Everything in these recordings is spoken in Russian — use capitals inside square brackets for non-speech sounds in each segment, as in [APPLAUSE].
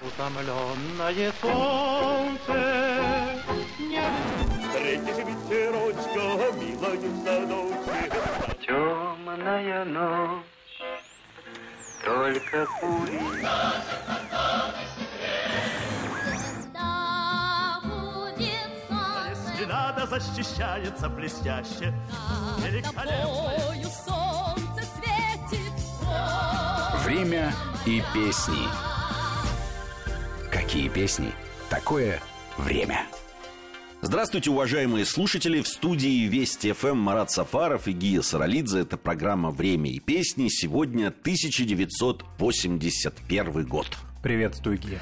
Утомленное солнце не... Встретишь ветерочка, милою в садочке. Темная ночь, только пули. Надо, защищается блестяще. Светит. Время и песни. Какие песни? Такое время. Здравствуйте, уважаемые слушатели. В студии Вести ФМ Марат Сафаров и Гия Саралидзе. Это программа «Время и песни». Сегодня 1981 год. Приветствую, Гия.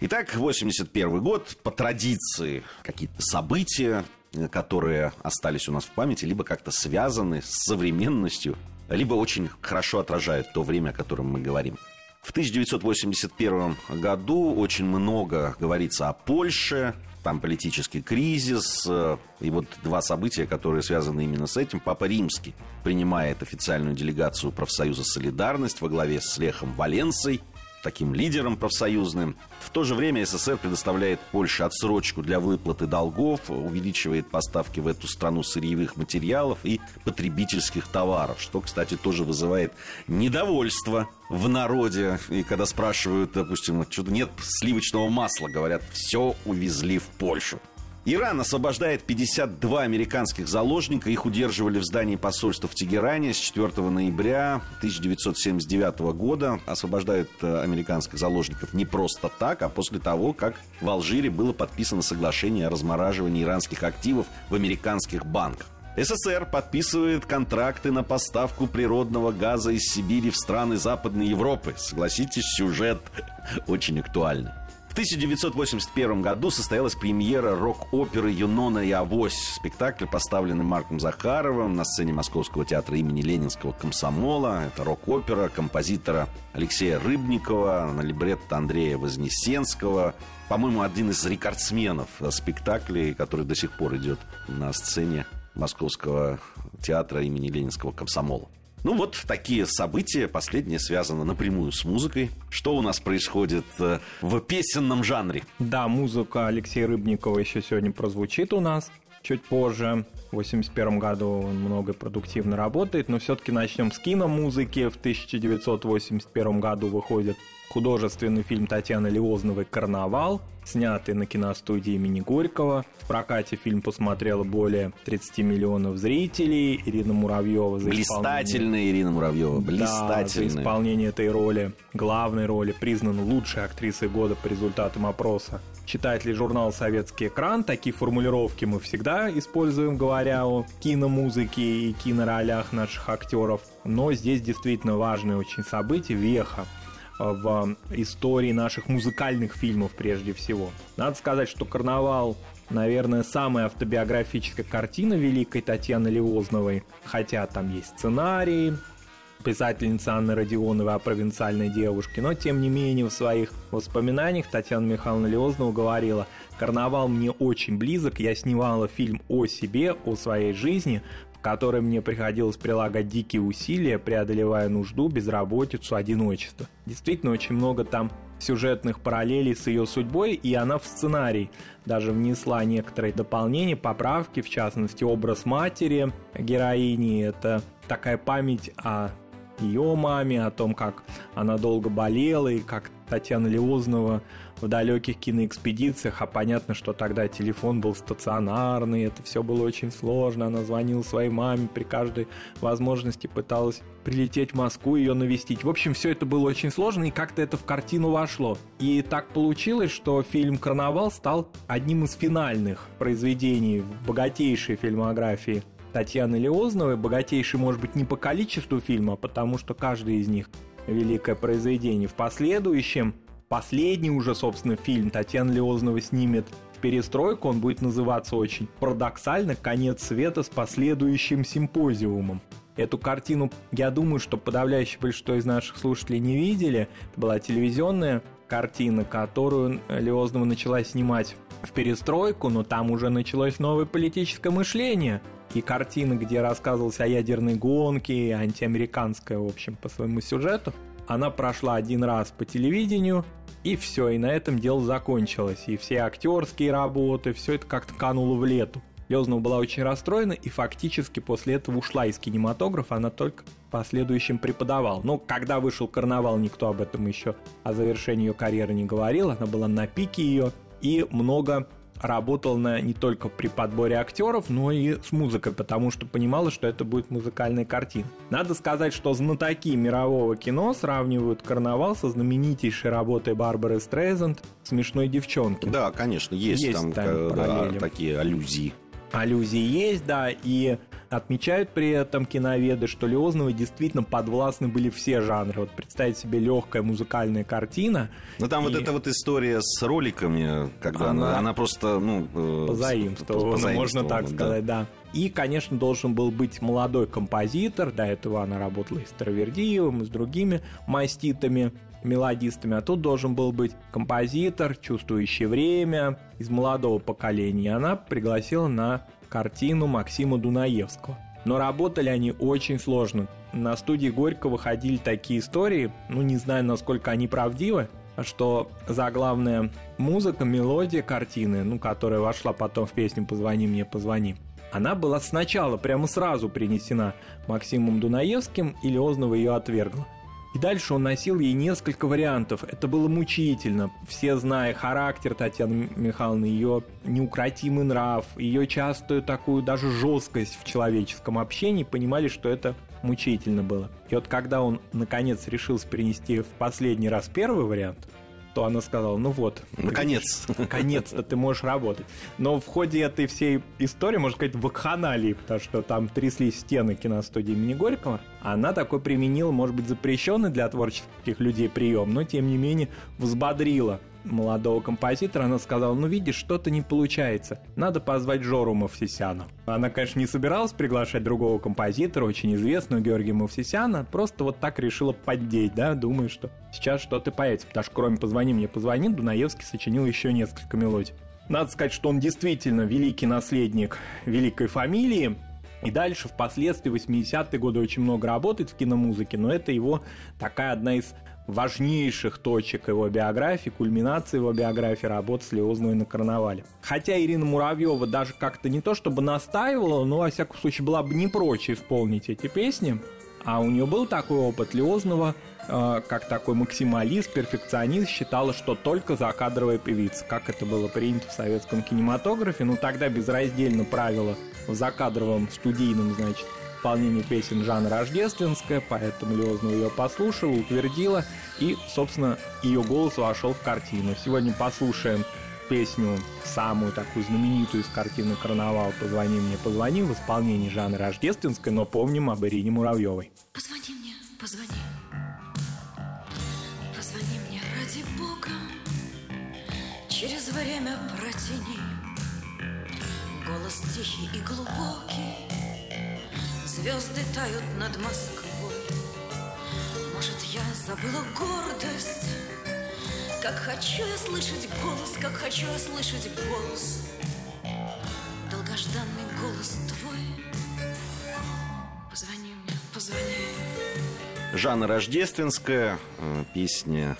Итак, 81 год. По традиции какие-то события, которые остались у нас в памяти, либо как-то связаны с современностью, либо очень хорошо отражают то время, о котором мы говорим. В 1981 году очень много говорится о Польше, там политический кризис, э, и вот два события, которые связаны именно с этим. Папа Римский принимает официальную делегацию профсоюза «Солидарность» во главе с Лехом Валенсой – таким лидером профсоюзным. В то же время СССР предоставляет Польше отсрочку для выплаты долгов, увеличивает поставки в эту страну сырьевых материалов и потребительских товаров, что, кстати, тоже вызывает недовольство в народе. И когда спрашивают, допустим, что-то нет сливочного масла, говорят, все увезли в Польшу. Иран освобождает 52 американских заложника. Их удерживали в здании посольства в Тегеране с 4 ноября 1979 года. Освобождают э, американских заложников не просто так, а после того, как в Алжире было подписано соглашение о размораживании иранских активов в американских банках. СССР подписывает контракты на поставку природного газа из Сибири в страны Западной Европы. Согласитесь, сюжет [LAUGHS] очень актуальный. В 1981 году состоялась премьера рок-оперы «Юнона и Авось». Спектакль, поставленный Марком Захаровым на сцене Московского театра имени Ленинского комсомола. Это рок-опера композитора Алексея Рыбникова, на либретто Андрея Вознесенского. По-моему, один из рекордсменов спектаклей, который до сих пор идет на сцене Московского театра имени Ленинского комсомола. Ну вот такие события. Последнее связано напрямую с музыкой. Что у нас происходит э, в песенном жанре? Да, музыка Алексея Рыбникова еще сегодня прозвучит у нас чуть позже. В 1981 году он много продуктивно работает, но все-таки начнем с киномузыки. В 1981 году выходит художественный фильм Татьяны Леозновой «Карнавал», снятый на киностудии имени Горького. В прокате фильм посмотрело более 30 миллионов зрителей. Ирина Муравьева за Блистательная Ирина Муравьева, блистательная. Да, за исполнение этой роли, главной роли, признана лучшей актрисой года по результатам опроса. Читает ли журнал «Советский экран». Такие формулировки мы всегда используем, говоря о киномузыке и киноролях наших актеров. Но здесь действительно важное очень событие, веха в истории наших музыкальных фильмов прежде всего. Надо сказать, что «Карнавал» наверное, самая автобиографическая картина великой Татьяны Левозновой, хотя там есть сценарий, писательница Анны Родионовой о провинциальной девушке, но тем не менее в своих воспоминаниях Татьяна Михайловна Леознова говорила, «Карнавал мне очень близок, я снимала фильм о себе, о своей жизни, которой мне приходилось прилагать дикие усилия, преодолевая нужду, безработицу, одиночество. Действительно, очень много там сюжетных параллелей с ее судьбой, и она в сценарий даже внесла некоторые дополнения, поправки, в частности, образ матери героини. Это такая память о ее маме, о том, как она долго болела и как Татьяна Леознова в далеких киноэкспедициях, а понятно, что тогда телефон был стационарный, это все было очень сложно, она звонила своей маме при каждой возможности, пыталась прилететь в Москву, ее навестить. В общем, все это было очень сложно, и как-то это в картину вошло. И так получилось, что фильм «Карнавал» стал одним из финальных произведений в богатейшей фильмографии Татьяны Леозновой, богатейший, может быть, не по количеству фильма, а потому что каждый из них великое произведение. В последующем, последний уже, собственно, фильм Татьяна Леознова снимет в перестройку, он будет называться очень парадоксально «Конец света с последующим симпозиумом». Эту картину, я думаю, что подавляющее большинство из наших слушателей не видели. Это была телевизионная картина, которую Леознова начала снимать в перестройку, но там уже началось новое политическое мышление – и картины, где рассказывалось о ядерной гонке, антиамериканская, в общем, по своему сюжету. она прошла один раз по телевидению, и все, и на этом дело закончилось. И все актерские работы, все это как-то кануло в лету. Лезнова была очень расстроена и фактически после этого ушла из кинематографа, она только в последующем преподавала. Но когда вышел «Карнавал», никто об этом еще о завершении ее карьеры не говорил, она была на пике ее, и много работал на, не только при подборе актеров, но и с музыкой, потому что понимала, что это будет музыкальная картина. Надо сказать, что знатоки мирового кино сравнивают «Карнавал» со знаменитейшей работой Барбары Стрейзенд «Смешной девчонки». Да, конечно, есть, Есть там, там э, да, такие аллюзии. аллюзии есть, да, и отмечают при этом киноведы, что Леозновой действительно подвластны были все жанры. Вот представить себе легкая музыкальная картина. Ну там вот И- эта вот история с роликами, когда она, Она она просто, ну... э, позаимствовано, можно позаимствована, так да. сказать, да. И, конечно, должен был быть молодой композитор. До этого она работала и с Травердиевым, и с другими маститами, мелодистами. А тут должен был быть композитор, чувствующий время, из молодого поколения. Она пригласила на картину Максима Дунаевского. Но работали они очень сложно. На студии Горького ходили такие истории, ну не знаю, насколько они правдивы, что заглавная музыка, мелодия картины, ну, которая вошла потом в песню «Позвони мне, позвони», она была сначала, прямо сразу принесена Максимом Дунаевским, и Леознова ее отвергла. И дальше он носил ей несколько вариантов. Это было мучительно. Все, зная характер Татьяны Михайловны, ее неукротимый нрав, ее частую такую даже жесткость в человеческом общении, понимали, что это мучительно было. И вот когда он, наконец, решился принести в последний раз первый вариант, то она сказала, ну вот, Наконец. наконец-то ты можешь работать. Но в ходе этой всей истории, можно сказать, вакханалии, потому что там тряслись стены киностудии имени Горького, она такой применила, может быть, запрещенный для творческих людей прием, но, тем не менее, взбодрила молодого композитора, она сказала, ну видишь, что-то не получается, надо позвать Жору Мавсисяна. Она, конечно, не собиралась приглашать другого композитора, очень известного Георгия Мавсисяна, просто вот так решила поддеть, да, думаю, что сейчас что-то появится, потому что кроме «Позвони мне, позвони», Дунаевский сочинил еще несколько мелодий. Надо сказать, что он действительно великий наследник великой фамилии, и дальше, впоследствии, 80-е годы очень много работает в киномузыке, но это его такая одна из важнейших точек его биографии, кульминации его биографии работы с на карнавале. Хотя Ирина Муравьева даже как-то не то чтобы настаивала, но, во всяком случае, была бы не прочь исполнить эти песни, а у нее был такой опыт Леознова, э, как такой максималист, перфекционист, считала, что только закадровая певица, как это было принято в советском кинематографе. Ну, тогда безраздельно правило в закадровом студийном, значит, исполнении песен жанра рождественская, поэтому Леознова ее послушала, утвердила, и, собственно, ее голос вошел в картину. Сегодня послушаем песню, самую такую знаменитую из картины «Карнавал» «Позвони мне, позвони» в исполнении жанра рождественской, но помним об Ирине Муравьевой. Позвони мне, позвони. Позвони мне ради Бога. Через время протяни. Голос тихий и глубокий. Звезды тают над Москвой. Может, я забыла гордость. Как хочу я слышать голос, как хочу я слышать голос. Долгожданный голос твой. Позвони мне, позвони. Жанна Рождественская, э, песня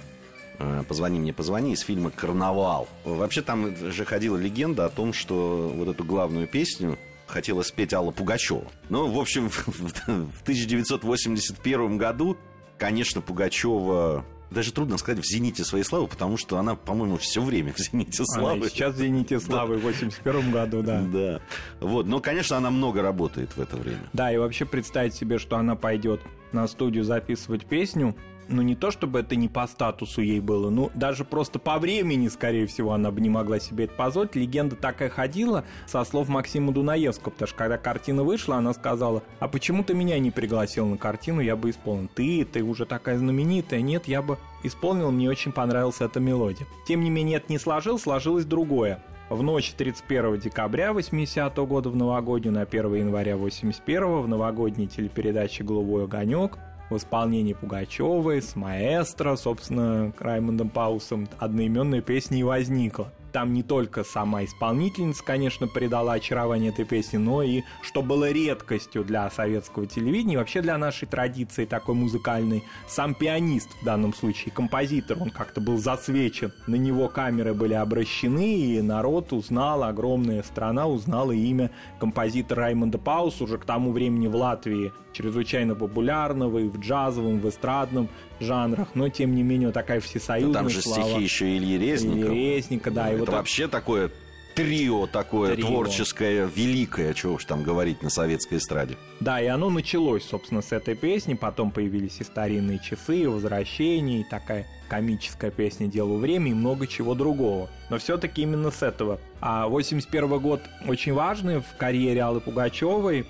э, «Позвони мне, позвони» из фильма «Карнавал». Вообще там же ходила легенда о том, что вот эту главную песню хотела спеть Алла Пугачева. Ну, в общем, [LAUGHS] в 1981 году, конечно, Пугачева даже трудно сказать в «Зените» своей славы, потому что она, по-моему, все время в «Зените» Она славы. и сейчас в «Зените славы» в 81 году, да. [LAUGHS] Да. Вот. Но, конечно, она много работает в это время. Да, и вообще представить себе, что она пойдет на студию записывать песню, ну не то чтобы это не по статусу ей было, ну даже просто по времени, скорее всего, она бы не могла себе это позволить. Легенда такая ходила со слов Максима Дунаевского, потому что когда картина вышла, она сказала, а почему ты меня не пригласил на картину, я бы исполнил. Ты, ты уже такая знаменитая, нет, я бы исполнил, мне очень понравилась эта мелодия. Тем не менее, это не сложилось, сложилось другое. В ночь 31 декабря 80 года в новогоднюю на 1 января 81 в новогодней телепередаче «Голубой огонек» в исполнении Пугачевой с маэстро, собственно, Раймондом Паусом одноименная песня и возникла. Там не только сама исполнительница, конечно, придала очарование этой песни, но и, что было редкостью для советского телевидения, вообще для нашей традиции такой музыкальной, сам пианист в данном случае, композитор, он как-то был засвечен. На него камеры были обращены, и народ узнал, огромная страна узнала имя композитора Раймонда Паус, уже к тому времени в Латвии чрезвычайно популярного и в джазовом, в эстрадном жанрах, но тем не менее такая всесоюзная Там же слава. стихи еще Ильи Резникова. Ильи Резника, да. и Это вот вообще такое трио такое Трио. творческое, великое, чего уж там говорить на советской эстраде. Да, и оно началось, собственно, с этой песни, потом появились и старинные часы, и возвращение, и такая комическая песня «Делу время» и много чего другого. Но все-таки именно с этого. А 81 год очень важный в карьере Аллы Пугачевой.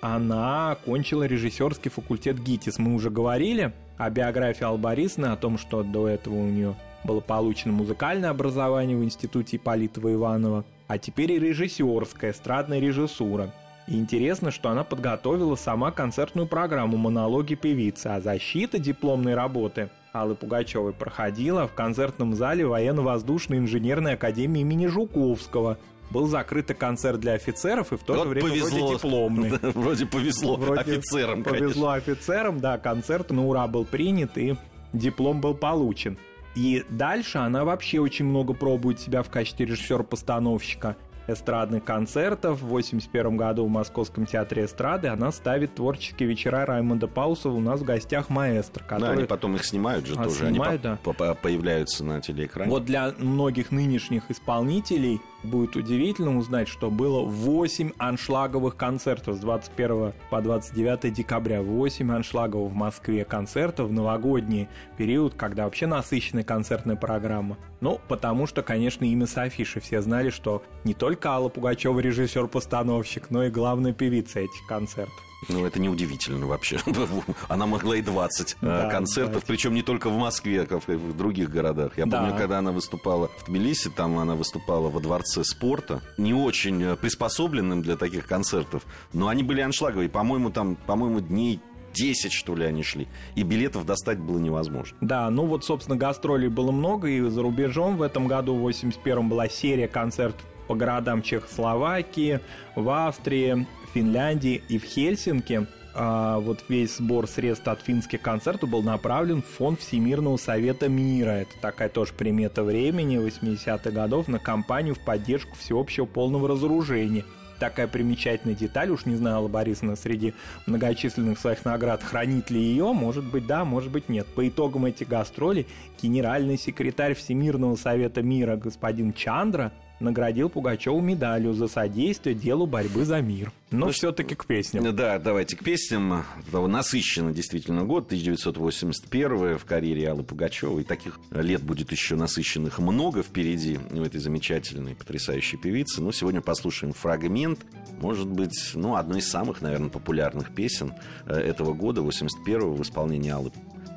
Она окончила режиссерский факультет ГИТИС. Мы уже говорили о биографии Аллы Борисовны, о том, что до этого у нее было получено музыкальное образование в институте Ипполитова Иванова, а теперь и режиссерская, эстрадная режиссура. И интересно, что она подготовила сама концертную программу «Монологи певицы», а защита дипломной работы Аллы Пугачевой проходила в концертном зале Военно-воздушной инженерной академии имени Жуковского. Был закрытый концерт для офицеров и в то же Вот время повезло. вроде дипломный. [LAUGHS] Да, Вроде повезло Вроде офицерам, Повезло офицерам, да, концерт на ура был принят и диплом был получен. И дальше она вообще очень много пробует себя в качестве режиссера-постановщика эстрадных концертов. В 81 году в Московском театре эстрады она ставит творческие вечера Раймонда Паусова у нас в гостях маэстро, Да, который они потом их снимают же А, тоже. снимают, они да. по- по- появляются на телеэкране. Вот для многих нынешних исполнителей будет удивительно узнать, что было 8 аншлаговых концертов с 21 по 29 декабря. 8 аншлаговых в Москве концертов в новогодний период, когда вообще насыщенная концертная программа. Ну, потому что, конечно, имя Софиши. Все знали, что не только Алла Пугачева режиссер-постановщик, но и главная певица этих концертов. Ну, это неудивительно вообще. [LAUGHS] Она могла и 20 э, Да, концертов, 20. причем не только в Москве, и в других городах. Я Да. помню, когда она выступала в Тбилиси, там она выступала во Дворце спорта, не очень э, приспособленным для таких концертов, но они были аншлаговые. По-моему, там, по-моему, дней 10, что ли, они шли. И билетов достать было невозможно. Да, ну вот, собственно, гастролей было много, и за рубежом в этом году, в 81-м, была серия концертов по городам Чехословакии, в Австрии, Финляндии и в Хельсинки. А вот весь сбор средств от финских концертов был направлен в фонд Всемирного Совета Мира. Это такая тоже примета времени 80-х годов на кампанию в поддержку всеобщего полного разоружения. Такая примечательная деталь, уж не знала Борисовна среди многочисленных своих наград, хранит ли ее, может быть да, может быть нет. По итогам этих гастролей генеральный секретарь Всемирного Совета Мира господин Чандра наградил Пугачеву медалью за содействие делу борьбы за мир. Но Ну, все-таки к песням. Да, давайте к песням. Насыщенный действительно год, 1981 в карьере Аллы Пугачевой. Таких лет будет еще насыщенных много впереди у этой замечательной, потрясающей певицы. Но сегодня послушаем фрагмент, может быть, ну, одной из самых, наверное, популярных песен э, этого года, 81-го, в исполнении Аллы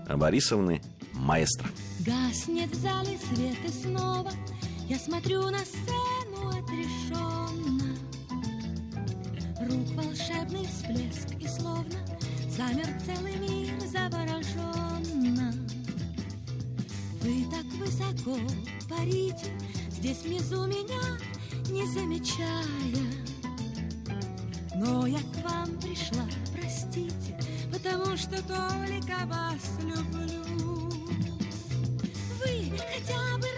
Борисовны «Маэстро». Гаснет в зале свет и снова Я смотрю на сцену отрешенно. Рук волшебный всплеск и словно Замер целый мир завороженно. Вы так высоко парите Здесь внизу меня не замечая. Но я к вам пришла, простите Потому что только вас люблю. Вы хотя бы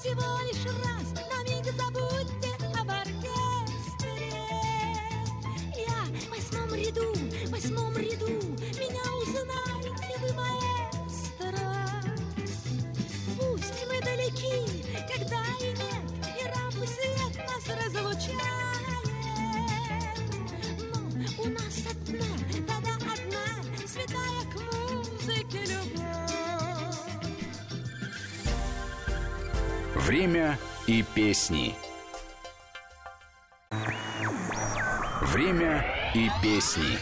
всего лишь раз На миг забудьте об оркестре. Я в восьмом ряду, в восьмом ряду Меня узнаете вы, маэстро. Пусть мы далеки, когда и нет И рампы свет нас разлучает. Но у нас одна, да-да, одна Святая к музыке любовь Время и песни. Время и песни.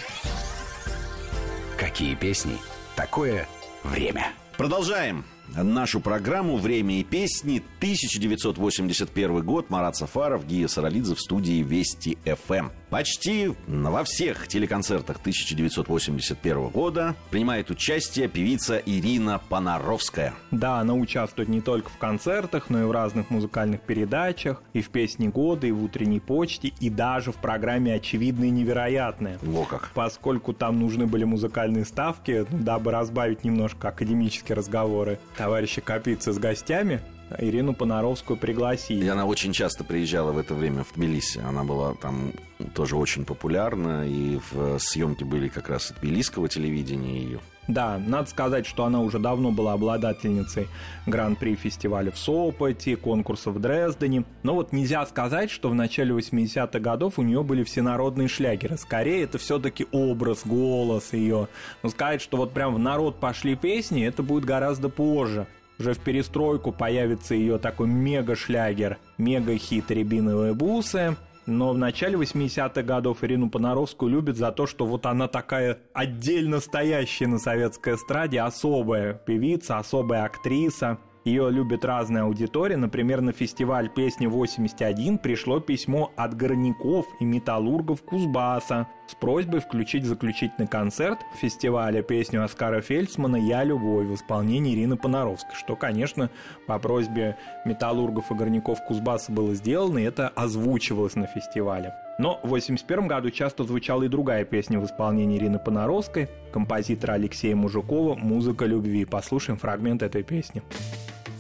Какие песни? Такое время. Продолжаем. Нашу программу «Время и песни». 1981 год. Марат Сафаров, Гия Саралидзе в студии Вести ФМ. Почти во всех телеконцертах 1981 года принимает участие певица Ирина Понаровская. Да, она участвует не только в концертах, но и в разных музыкальных передачах, и в «Песне года», и в «Утренней почте», и даже в программе «Очевидное и невероятное». Во как. Поскольку там нужны были музыкальные ставки, дабы разбавить немножко академические разговоры товарища Капицы с гостями, Ирину Понаровскую пригласили. И она очень часто приезжала в это время в Тбилиси. Она была там тоже очень популярна, и в съемке были как раз и тбилисского телевидения ее. Да, надо сказать, что она уже давно была обладательницей гран-при фестиваля в Сопоте, конкурса в Дрездене. Но вот нельзя сказать, что в начале 80-х годов у нее были всенародные шлягеры. Скорее, это все-таки образ, голос ее. Но сказать, что вот прям в народ пошли песни, это будет гораздо позже. Уже в перестройку появится ее такой мега-шлягер, мега-хит «Рябиновые бусы», но в начале 80-х годов Ирину Понаровскую любят за то, что вот она такая отдельно стоящая на советской эстраде, особая певица, особая актриса. Ее любит разная аудитория. Например, на фестиваль песни 81 пришло письмо от горняков и металлургов Кузбасса с просьбой включить заключительный концерт фестиваля песню Оскара Фельдсмана «Я любовь» в исполнении Ирины Понаровской, что, конечно, по просьбе металлургов и горняков Кузбасса было сделано, и это озвучивалось на фестивале. Но в 1981 году часто звучала и другая песня в исполнении Ирины Понаровской, композитора Алексея Мужикова «Музыка любви». Послушаем фрагмент этой песни.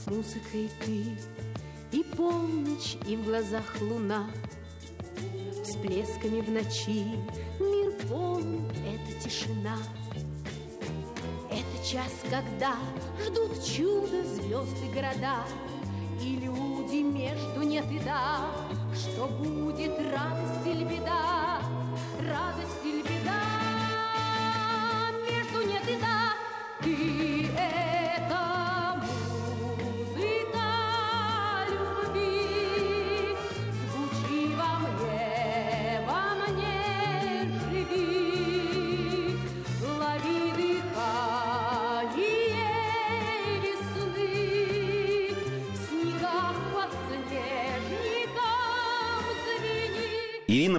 С музыкой ты и полночь, и в глазах луна Всплесками в ночи. Мир полон, это тишина. Это час, когда ждут чудо звезды города. И люди между нет и да. Что будет радость или беда? Радость или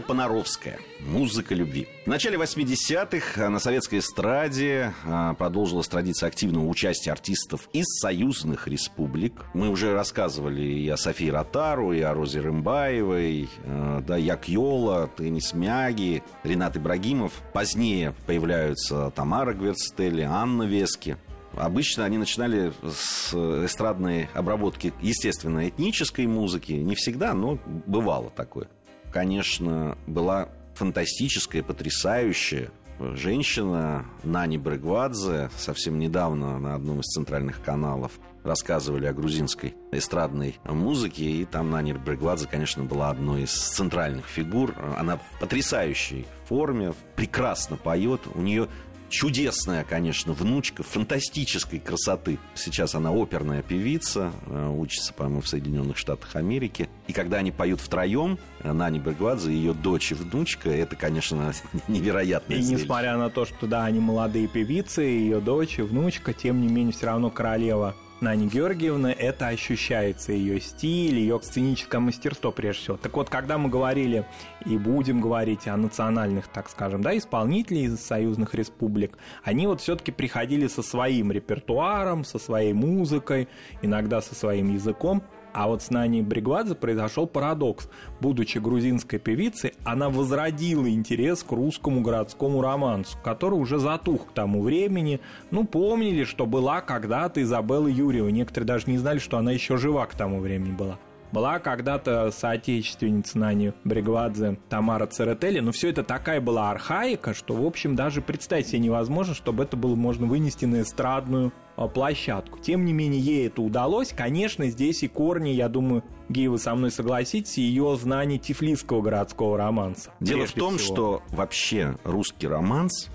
Понаровская. Музыка любви. В начале 80-х на советской эстраде а, продолжилась традиция активного участия артистов из союзных республик. Мы уже рассказывали и о Софии Ротару, и о Розе Рымбаевой, э, да, Як Йола, Теннис Мяги, Ренат Ибрагимов. Позднее появляются Тамара Гверцтели, Анна Вески. Обычно они начинали с эстрадной обработки, естественно, этнической музыки. Не всегда, но бывало такое. Конечно, была фантастическая, потрясающая женщина Нани Брегвадзе. Совсем недавно на одном из центральных каналов рассказывали о грузинской эстрадной музыке, и там Нани Брегвадзе, конечно, была одной из центральных фигур. Она в потрясающей форме, прекрасно поет. У нее чудесная, конечно, внучка, фантастической красоты. Сейчас она оперная певица, э, учится, по-моему, в Соединенных Штатах Америки. И когда они поют втроем, э, Нани Брегвадзе, ее дочь и внучка, это, конечно, [LAUGHS] невероятное И зрелище. несмотря на то, что да, они молодые певицы, ее дочь и внучка, тем не менее, все равно королева Нани Георгиевна, это ощущается ее стиль, ее сценическое мастерство прежде всего. Так вот, когда мы говорили и будем говорить о национальных, так скажем, да, исполнителей из союзных республик, они вот все-таки приходили со своим репертуаром, со своей музыкой, иногда со своим языком, а вот с Нани Бригвадзе произошел парадокс. Будучи грузинской певицей, она возродила интерес к русскому городскому романсу, который уже затух к тому времени. Ну, помнили, что была когда-то Изабелла Юрьева. Некоторые даже не знали, что она еще жива к тому времени была. Была когда-то соотечественница Нани Бригвадзе Тамара Церетели, но все это такая была архаика, что, в общем, даже представить себе невозможно, чтобы это было можно вынести на эстрадную площадку. Тем не менее, ей это удалось. Конечно, здесь и корни, я думаю, Гей, вы со мной согласитесь, ее знание тифлисского городского романса. Дело в том, всего. что вообще русский романс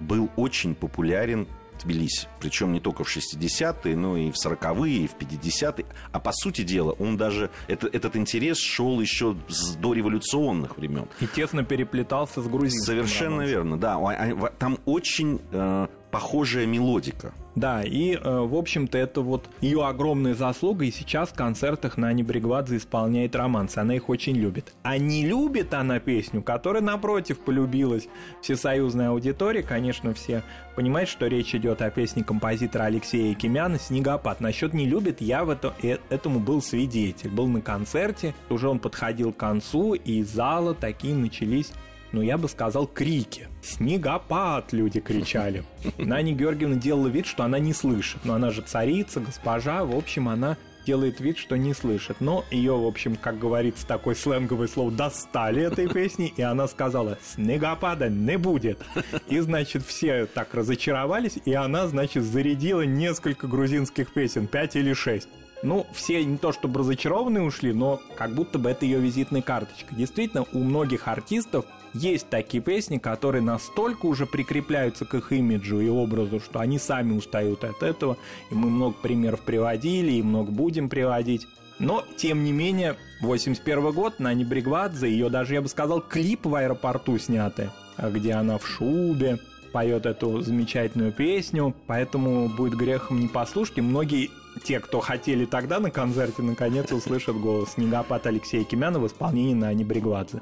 был очень популярен в Тбилиси. Причем не только в 60-е, но и в 40-е, и в 50-е. А по сути дела, он даже... Это, этот интерес шел еще с дореволюционных времен. И тесно переплетался с грузинским Совершенно романсом. верно, да. А- Там очень э, похожая мелодика. Да, и, э, в общем-то, это вот ее огромная заслуга, и сейчас в концертах Нани Бригвадзе исполняет романсы, она их очень любит. А не любит она песню, которая, напротив, полюбилась всесоюзной аудитории, конечно, все понимают, что речь идет о песне композитора Алексея Кимяна «Снегопад». Насчет не любит, я в это, э, этому был свидетель, был на концерте, уже он подходил к концу, и из зала такие начались ну, я бы сказал, крики. «Снегопад!» люди кричали. Нани Георгиевна делала вид, что она не слышит. Но она же царица, госпожа, в общем, она делает вид, что не слышит. Но ее, в общем, как говорится, такой сленговый слово достали этой песни, и она сказала «Снегопада не будет». И, значит, все так разочаровались, и она, значит, зарядила несколько грузинских песен, пять или шесть. Ну, все не то чтобы разочарованные ушли, но как будто бы это ее визитная карточка. Действительно, у многих артистов есть такие песни, которые настолько уже прикрепляются к их имиджу и образу, что они сами устают от этого. И мы много примеров приводили, и много будем приводить. Но, тем не менее, 81 год, Нани Бригвадзе, ее даже, я бы сказал, клип в аэропорту снятый, где она в шубе, поет эту замечательную песню, поэтому будет грехом не послушать. И многие те, кто хотели тогда на концерте, наконец услышат голос «Снегопад» Алексея Кимяна в исполнении Нани Бригвадзе.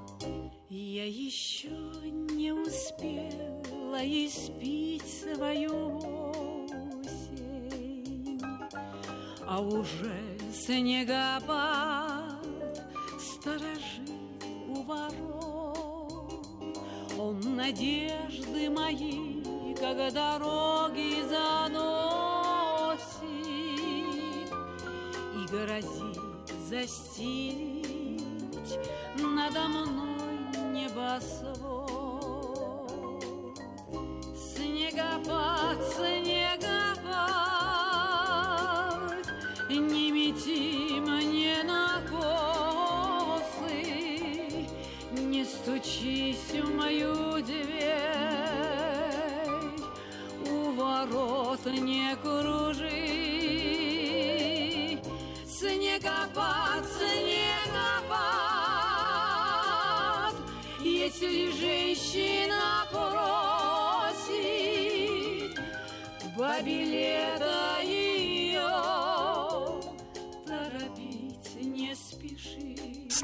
А уже снегопад сторожит у ворот. Он надежды мои, как дороги заносит И грозит застелить надо мной небосвод. Снегопад,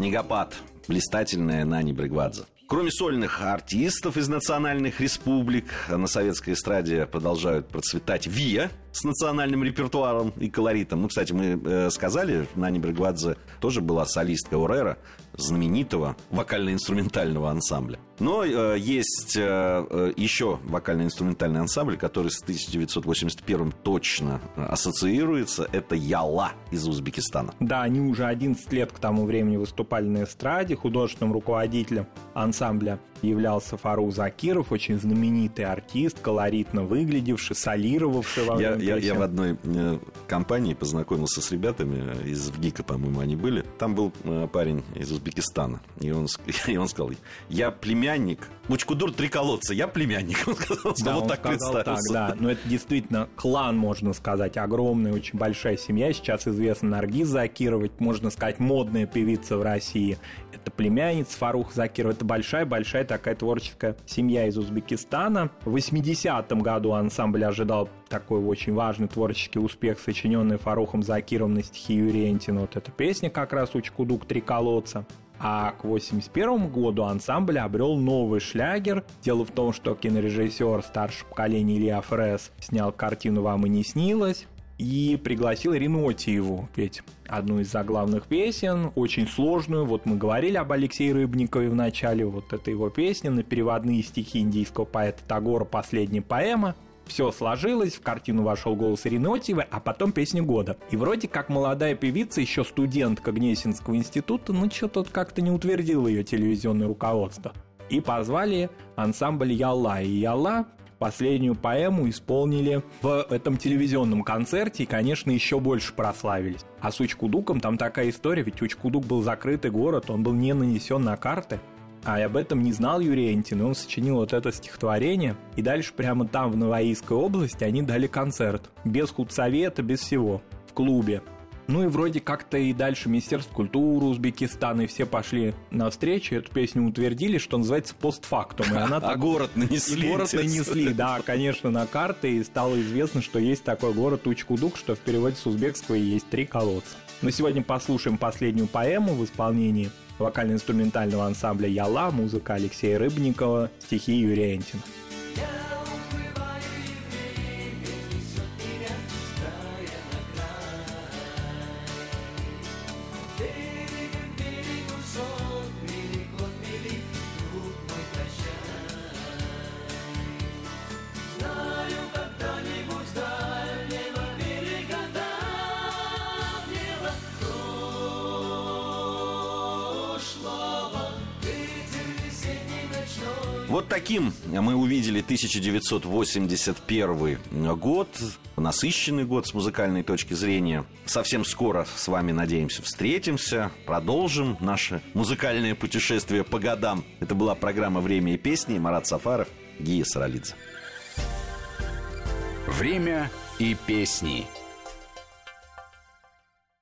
Снегопад. Блистательная Нани Бригвадзе. Кроме сольных артистов из национальных республик, на советской эстраде продолжают процветать ВИА с национальным репертуаром и колоритом. Ну, кстати, мы э, сказали, Нани Бригвадзе тоже была солистка Урера, знаменитого вокально-инструментального ансамбля. Но э, есть э, э еще вокально-инструментальный ансамбль, который с 1981 точно ассоциируется. Это Яла из Узбекистана. Да, они уже 11 лет к тому времени выступали на эстраде. Художественным руководителем ансамбля являлся Фарух Закиров, очень знаменитый артист, колоритно выглядевший, солировавший во я, я, я в одной э, компании познакомился с ребятами из ВГИКа, по-моему, они были. Там был э, парень из Узбекистана. И он, [LAUGHS] и он сказал, я племянник. Мучкудур три колодца, я племянник. [LAUGHS] Он сказал, да, вот он так сказал представился. Так, да. Но это действительно клан, можно сказать, огромная, очень большая семья. Сейчас известна Наргиз Закирова, можно сказать, модная певица в России. Это племянница Фарух Закирова. Это большая-большая такая творческая семья из Узбекистана. В 80-м году ансамбль ожидал такой очень важный творческий успех, сочиненный Фарухом Закировым на стихи Юрия. Вот эта песня как раз «Учкудук. Три колодца». А к 1981 году ансамбль обрел новый шлягер. Дело в том, что кинорежиссер старшего поколения Илья Фрес снял картину «Вам и не снилось» и пригласил Ирину Отиеву петь одну из заглавных песен, очень сложную. Вот мы говорили об Алексее Рыбникове в начале, вот это его песня на переводные стихи индийского поэта Тагора «Последняя поэма». Все сложилось, в картину вошел голос Ирины Отиевой, а потом песня года. И вроде как молодая певица, еще студентка Гнесинского института, ну что-то как-то не утвердило ее телевизионное руководство. И позвали ансамбль Ялла. И Ялла последнюю поэму исполнили в этом телевизионном концерте и, конечно, еще больше прославились. А с Учкудуком там такая история, ведь Учкудук был закрытый город, он был не нанесен на карты. А об этом не знал Юрий Энтин, и он сочинил вот это стихотворение. И дальше прямо там, в Новоийской области, они дали концерт. Без худсовета, без всего. В клубе. Ну и вроде как-то и дальше Министерство культуры Узбекистана и все пошли навстречу. Эту песню утвердили, что называется постфактум. И она [LAUGHS] А город нанесли. город нанесли, да, конечно, на карты, и стало известно, что есть такой город Учкудук, что в переводе с узбекского есть три колодца. Но сегодня послушаем последнюю поэму в исполнении вокально-инструментального ансамбля «Яла», музыка Алексея Рыбникова, стихи Юрия Энтина. Таким мы увидели 1981 год, насыщенный год с музыкальной точки зрения. Совсем скоро с вами, надеемся, встретимся, продолжим наше музыкальное путешествие по годам. Это была программа «Время и песни». Марат Сафаров, Гия Саралидзе. Время и песни.